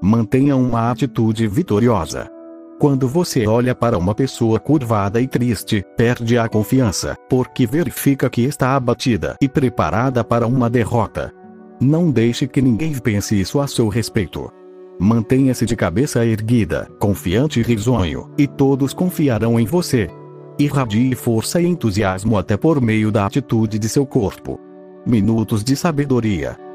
Mantenha uma atitude vitoriosa. Quando você olha para uma pessoa curvada e triste, perde a confiança, porque verifica que está abatida e preparada para uma derrota. Não deixe que ninguém pense isso a seu respeito. Mantenha-se de cabeça erguida, confiante e risonho, e todos confiarão em você. Irradie força e entusiasmo até por meio da atitude de seu corpo. Minutos de Sabedoria